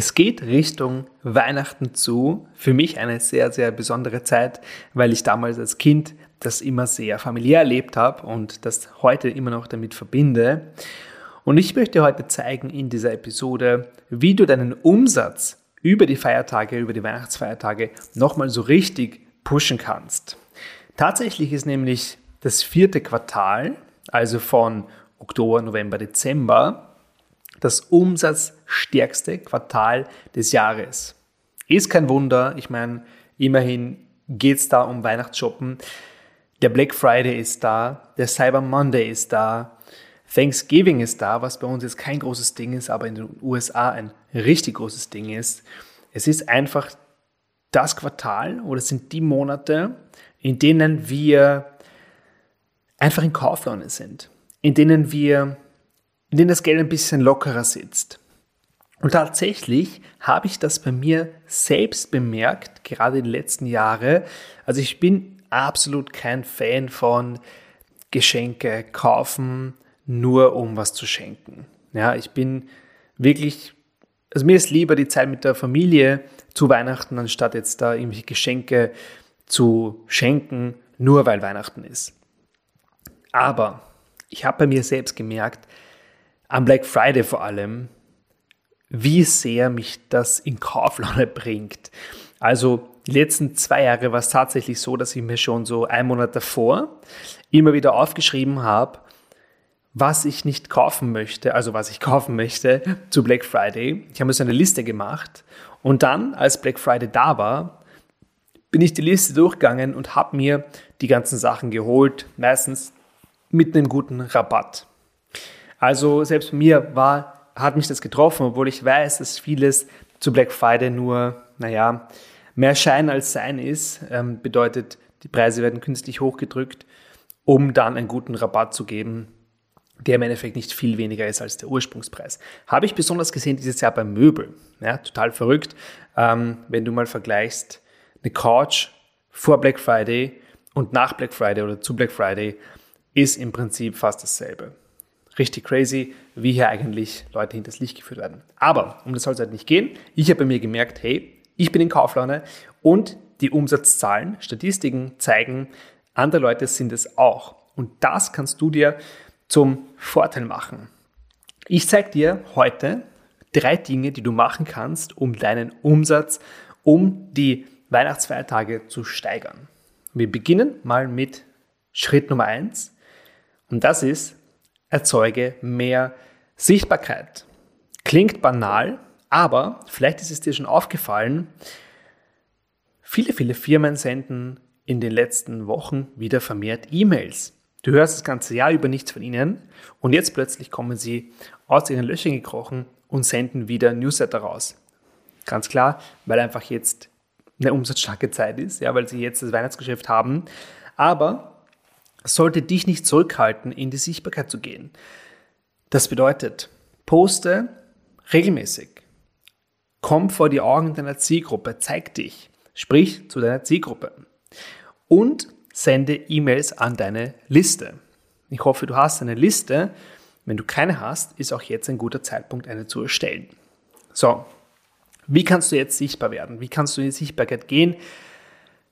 Es geht Richtung Weihnachten zu. Für mich eine sehr, sehr besondere Zeit, weil ich damals als Kind das immer sehr familiär erlebt habe und das heute immer noch damit verbinde. Und ich möchte heute zeigen in dieser Episode, wie du deinen Umsatz über die Feiertage, über die Weihnachtsfeiertage nochmal so richtig pushen kannst. Tatsächlich ist nämlich das vierte Quartal, also von Oktober, November, Dezember, das umsatzstärkste Quartal des Jahres. Ist kein Wunder, ich meine, immerhin geht es da um Weihnachtsshoppen. Der Black Friday ist da, der Cyber Monday ist da, Thanksgiving ist da, was bei uns jetzt kein großes Ding ist, aber in den USA ein richtig großes Ding ist. Es ist einfach das Quartal oder es sind die Monate, in denen wir einfach in Kauflaune sind, in denen wir in denen das Geld ein bisschen lockerer sitzt. Und tatsächlich habe ich das bei mir selbst bemerkt, gerade in den letzten Jahren. Also ich bin absolut kein Fan von Geschenke kaufen, nur um was zu schenken. Ja, ich bin wirklich, also mir ist lieber die Zeit mit der Familie zu Weihnachten, anstatt jetzt da irgendwelche Geschenke zu schenken, nur weil Weihnachten ist. Aber ich habe bei mir selbst gemerkt, am Black Friday vor allem, wie sehr mich das in Kauflaune bringt. Also die letzten zwei Jahre war es tatsächlich so, dass ich mir schon so einen Monat davor immer wieder aufgeschrieben habe, was ich nicht kaufen möchte, also was ich kaufen möchte zu Black Friday. Ich habe mir so eine Liste gemacht und dann, als Black Friday da war, bin ich die Liste durchgegangen und habe mir die ganzen Sachen geholt, meistens mit einem guten Rabatt. Also selbst mir war, hat mich das getroffen, obwohl ich weiß, dass vieles zu Black Friday nur, naja, mehr Schein als Sein ist. Ähm, bedeutet, die Preise werden künstlich hochgedrückt, um dann einen guten Rabatt zu geben, der im Endeffekt nicht viel weniger ist als der Ursprungspreis. Habe ich besonders gesehen dieses Jahr beim Möbel. Ja, total verrückt. Ähm, wenn du mal vergleichst, eine Couch vor Black Friday und nach Black Friday oder zu Black Friday ist im Prinzip fast dasselbe richtig crazy, wie hier eigentlich Leute hinters Licht geführt werden. Aber um das soll es halt nicht gehen. Ich habe bei mir gemerkt, hey, ich bin in Kauflaune und die Umsatzzahlen, Statistiken zeigen, andere Leute sind es auch. Und das kannst du dir zum Vorteil machen. Ich zeige dir heute drei Dinge, die du machen kannst, um deinen Umsatz, um die Weihnachtsfeiertage zu steigern. Wir beginnen mal mit Schritt Nummer eins und das ist, erzeuge mehr Sichtbarkeit. Klingt banal, aber vielleicht ist es dir schon aufgefallen, viele, viele Firmen senden in den letzten Wochen wieder vermehrt E-Mails. Du hörst das ganze Jahr über nichts von ihnen und jetzt plötzlich kommen sie aus ihren Löchern gekrochen und senden wieder Newsletter raus. Ganz klar, weil einfach jetzt eine umsatzstarke Zeit ist, ja, weil sie jetzt das Weihnachtsgeschäft haben. Aber sollte dich nicht zurückhalten, in die Sichtbarkeit zu gehen. Das bedeutet, poste regelmäßig. Komm vor die Augen deiner Zielgruppe, zeig dich, sprich zu deiner Zielgruppe und sende E-Mails an deine Liste. Ich hoffe, du hast eine Liste. Wenn du keine hast, ist auch jetzt ein guter Zeitpunkt, eine zu erstellen. So, wie kannst du jetzt sichtbar werden? Wie kannst du in die Sichtbarkeit gehen?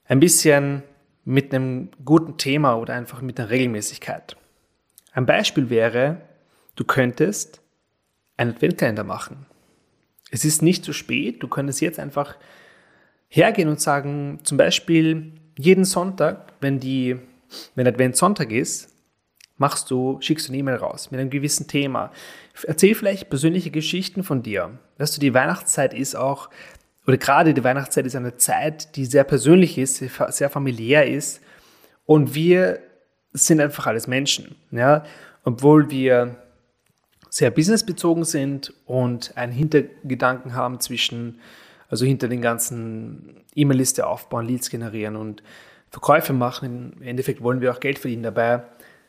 Ein bisschen mit einem guten Thema oder einfach mit einer Regelmäßigkeit. Ein Beispiel wäre, du könntest einen Adventkalender machen. Es ist nicht zu spät, du könntest jetzt einfach hergehen und sagen, zum Beispiel jeden Sonntag, wenn die, wenn Adventssonntag ist, machst du, schickst du eine E-Mail raus mit einem gewissen Thema. Erzähl vielleicht persönliche Geschichten von dir. Weißt du, die Weihnachtszeit ist auch oder gerade die Weihnachtszeit ist eine Zeit, die sehr persönlich ist, sehr familiär ist. Und wir sind einfach alles Menschen. Ja? Obwohl wir sehr businessbezogen sind und einen Hintergedanken haben zwischen, also hinter den ganzen E-Mail-Liste aufbauen, Leads generieren und Verkäufe machen. Im Endeffekt wollen wir auch Geld verdienen. Dabei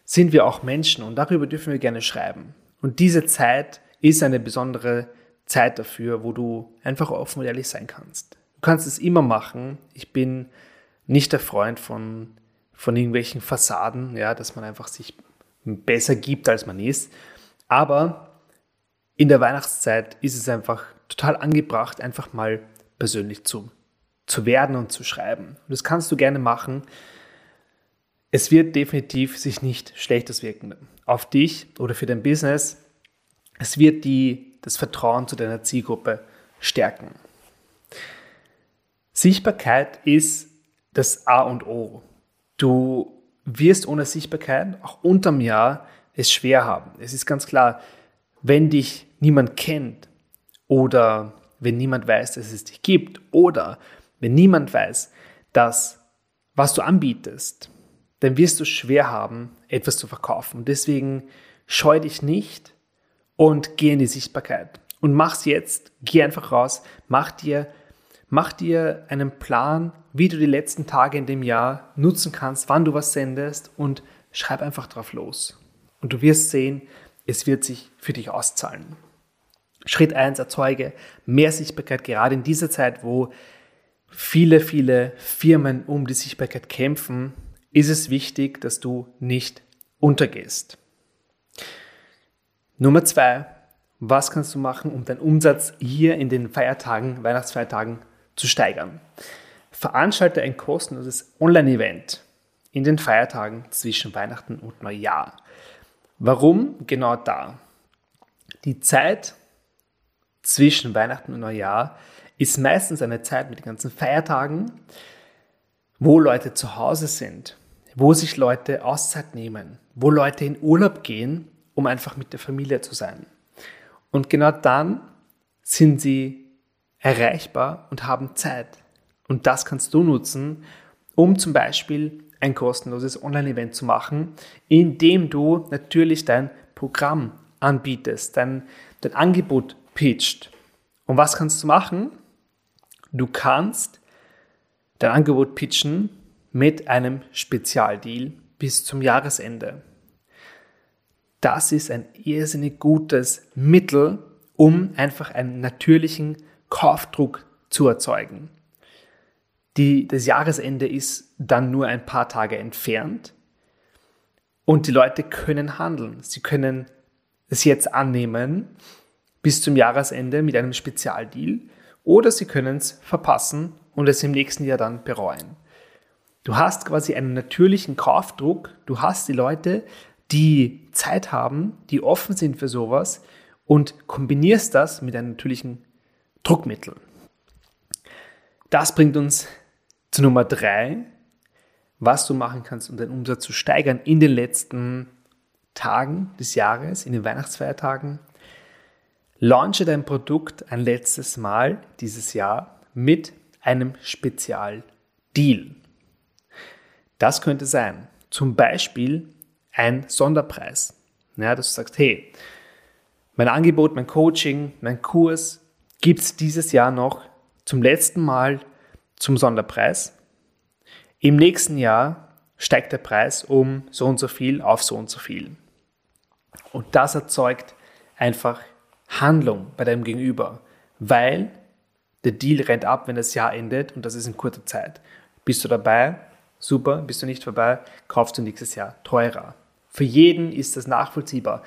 sind wir auch Menschen und darüber dürfen wir gerne schreiben. Und diese Zeit ist eine besondere Zeit dafür, wo du einfach offen und ehrlich sein kannst. Du kannst es immer machen. Ich bin nicht der Freund von, von irgendwelchen Fassaden, ja, dass man einfach sich besser gibt, als man ist. Aber in der Weihnachtszeit ist es einfach total angebracht, einfach mal persönlich zu, zu werden und zu schreiben. Und das kannst du gerne machen. Es wird definitiv sich nicht Schlechtes wirken auf dich oder für dein Business. Es wird die, das Vertrauen zu deiner Zielgruppe stärken. Sichtbarkeit ist das A und O. Du wirst ohne Sichtbarkeit auch unterm Jahr es schwer haben. Es ist ganz klar, wenn dich niemand kennt oder wenn niemand weiß, dass es dich gibt oder wenn niemand weiß, dass was du anbietest, dann wirst du schwer haben, etwas zu verkaufen. Und deswegen scheu dich nicht und geh in die Sichtbarkeit. Und mach's jetzt, geh einfach raus, mach dir, mach dir einen Plan, wie du die letzten Tage in dem Jahr nutzen kannst, wann du was sendest und schreib einfach drauf los. Und du wirst sehen, es wird sich für dich auszahlen. Schritt 1, erzeuge mehr Sichtbarkeit, gerade in dieser Zeit, wo viele, viele Firmen um die Sichtbarkeit kämpfen, ist es wichtig, dass du nicht untergehst. Nummer 2, was kannst du machen, um deinen Umsatz hier in den Feiertagen, Weihnachtsfeiertagen zu steigern? Veranstalte ein kostenloses Online-Event in den Feiertagen zwischen Weihnachten und Neujahr. Warum genau da? Die Zeit zwischen Weihnachten und Neujahr ist meistens eine Zeit mit den ganzen Feiertagen, wo Leute zu Hause sind, wo sich Leute Auszeit nehmen, wo Leute in Urlaub gehen, um einfach mit der Familie zu sein. Und genau dann sind sie erreichbar und haben Zeit. Und das kannst du nutzen, um zum Beispiel ein kostenloses Online-Event zu machen, in dem du natürlich dein Programm anbietest, dein, dein Angebot pitcht. Und was kannst du machen? Du kannst dein Angebot pitchen mit einem Spezialdeal bis zum Jahresende. Das ist ein irrsinnig gutes Mittel, um einfach einen natürlichen Kaufdruck zu erzeugen. Die, das Jahresende ist dann nur ein paar Tage entfernt und die Leute können handeln. Sie können es jetzt annehmen bis zum Jahresende mit einem Spezialdeal oder sie können es verpassen und es im nächsten Jahr dann bereuen. Du hast quasi einen natürlichen Kaufdruck, du hast die Leute, die Zeit haben, die offen sind für sowas und kombinierst das mit einem natürlichen Druckmittel. Das bringt uns zu Nummer drei, was du machen kannst, um deinen Umsatz zu steigern in den letzten Tagen des Jahres, in den Weihnachtsfeiertagen. Launche dein Produkt ein letztes Mal dieses Jahr mit einem Spezialdeal. Das könnte sein, zum Beispiel ein Sonderpreis. Ja, dass du sagst, hey, mein Angebot, mein Coaching, mein Kurs gibt es dieses Jahr noch zum letzten Mal zum Sonderpreis. Im nächsten Jahr steigt der Preis um so und so viel auf so und so viel. Und das erzeugt einfach Handlung bei deinem Gegenüber, weil der Deal rennt ab, wenn das Jahr endet und das ist in kurzer Zeit. Bist du dabei? Super. Bist du nicht dabei? Kaufst du nächstes Jahr teurer. Für jeden ist das nachvollziehbar.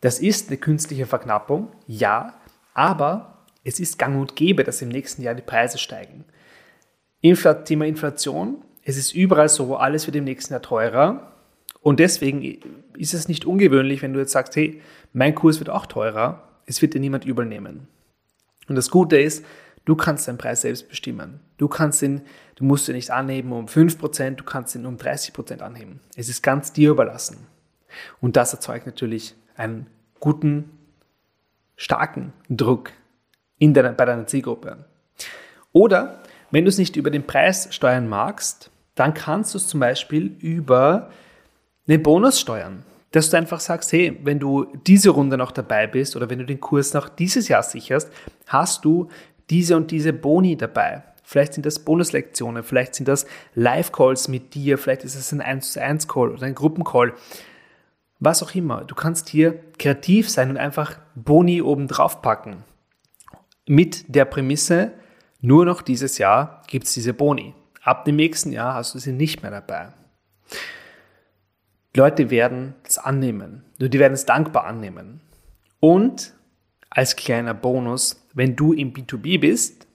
Das ist eine künstliche Verknappung, ja, aber es ist gang und gäbe, dass im nächsten Jahr die Preise steigen. Infl Thema Inflation, es ist überall so, alles wird im nächsten Jahr teurer. Und deswegen ist es nicht ungewöhnlich, wenn du jetzt sagst, hey, mein Kurs wird auch teurer, es wird dir niemand übel nehmen. Und das Gute ist, du kannst deinen Preis selbst bestimmen. Du kannst ihn, du musst ihn nicht anheben um 5%, du kannst ihn um 30% anheben. Es ist ganz dir überlassen. Und das erzeugt natürlich einen guten, starken Druck in deiner, bei deiner Zielgruppe. Oder wenn du es nicht über den Preis steuern magst, dann kannst du es zum Beispiel über eine Bonus steuern. Dass du einfach sagst, hey, wenn du diese Runde noch dabei bist oder wenn du den Kurs noch dieses Jahr sicherst, hast du diese und diese Boni dabei. Vielleicht sind das Bonuslektionen, vielleicht sind das Live-Calls mit dir, vielleicht ist es ein 1 zu 1 Call oder ein Gruppencall. Was auch immer. Du kannst hier kreativ sein und einfach Boni oben drauf packen. Mit der Prämisse, nur noch dieses Jahr gibt es diese Boni. Ab dem nächsten Jahr hast du sie nicht mehr dabei. Die Leute werden es annehmen. Die werden es dankbar annehmen. Und als kleiner Bonus, wenn du im B2B bist,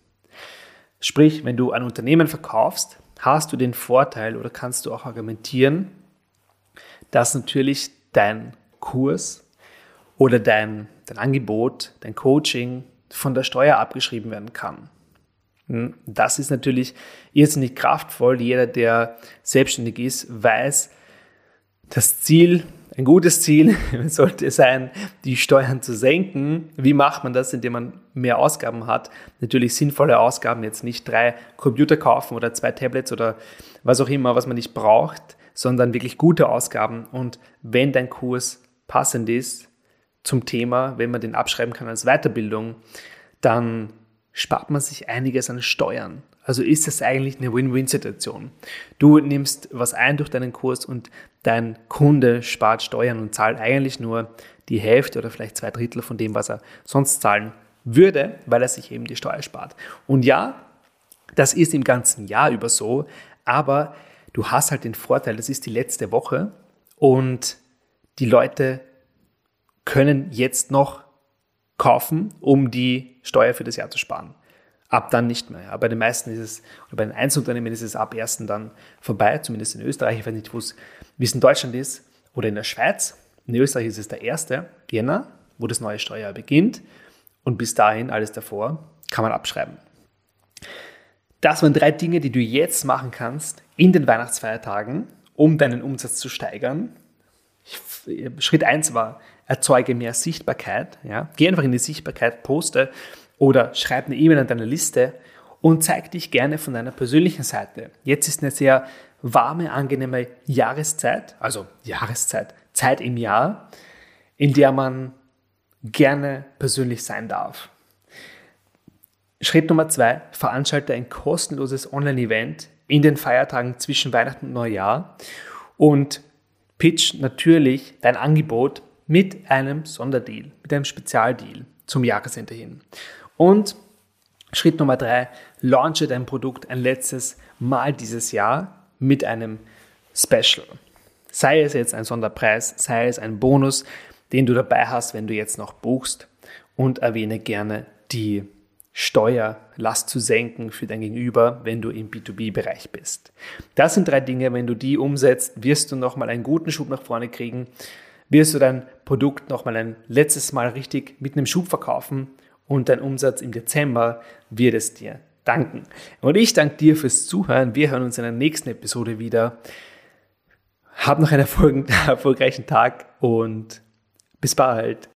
sprich, wenn du ein Unternehmen verkaufst, hast du den Vorteil oder kannst du auch argumentieren, dass natürlich dein Kurs oder dein, dein Angebot, dein Coaching von der Steuer abgeschrieben werden kann. Hm, das ist natürlich irrsinnig kraftvoll. Jeder, der selbstständig ist, weiß, das Ziel, ein gutes Ziel sollte sein, die Steuern zu senken. Wie macht man das, indem man mehr Ausgaben hat? Natürlich sinnvolle Ausgaben, jetzt nicht drei Computer kaufen oder zwei Tablets oder was auch immer, was man nicht braucht, sondern wirklich gute Ausgaben. Und wenn dein Kurs passend ist zum Thema, wenn man den abschreiben kann als Weiterbildung, dann spart man sich einiges an Steuern. Also ist das eigentlich eine Win-Win-Situation. Du nimmst was ein durch deinen Kurs und dein Kunde spart Steuern und zahlt eigentlich nur die Hälfte oder vielleicht zwei Drittel von dem, was er sonst zahlen würde, weil er sich eben die Steuer spart. Und ja, das ist im ganzen Jahr über so, aber du hast halt den Vorteil, das ist die letzte Woche und die Leute können jetzt noch kaufen, um die Steuer für das Jahr zu sparen. Ab dann nicht mehr. Ja. Bei den meisten ist es, oder bei den Einzelunternehmen ist es ab 1. dann vorbei, zumindest in Österreich. Ich weiß nicht, wie es in Deutschland ist oder in der Schweiz. In Österreich ist es der 1. Jänner, wo das neue Steuerjahr beginnt. Und bis dahin, alles davor, kann man abschreiben. Das waren drei Dinge, die du jetzt machen kannst in den Weihnachtsfeiertagen, um deinen Umsatz zu steigern. Schritt 1 war, erzeuge mehr Sichtbarkeit. Ja? Geh einfach in die Sichtbarkeit, poste oder schreib eine E-Mail an deine Liste und zeig dich gerne von deiner persönlichen Seite. Jetzt ist eine sehr warme, angenehme Jahreszeit, also Jahreszeit, Zeit im Jahr, in der man gerne persönlich sein darf. Schritt Nummer zwei, veranstalte ein kostenloses Online-Event in den Feiertagen zwischen Weihnachten und Neujahr und pitch natürlich dein Angebot mit einem Sonderdeal, mit einem Spezialdeal zum Jahresende hin. Und Schritt Nummer drei, launche dein Produkt ein letztes Mal dieses Jahr mit einem Special. Sei es jetzt ein Sonderpreis, sei es ein Bonus, den du dabei hast, wenn du jetzt noch buchst und erwähne gerne die Steuerlast zu senken für dein Gegenüber, wenn du im B2B-Bereich bist. Das sind drei Dinge, wenn du die umsetzt, wirst du nochmal einen guten Schub nach vorne kriegen wirst du dein Produkt nochmal ein letztes Mal richtig mit einem Schub verkaufen und dein Umsatz im Dezember wird es dir danken. Und ich danke dir fürs Zuhören. Wir hören uns in der nächsten Episode wieder. Hab noch einen erfolgreichen Tag und bis bald.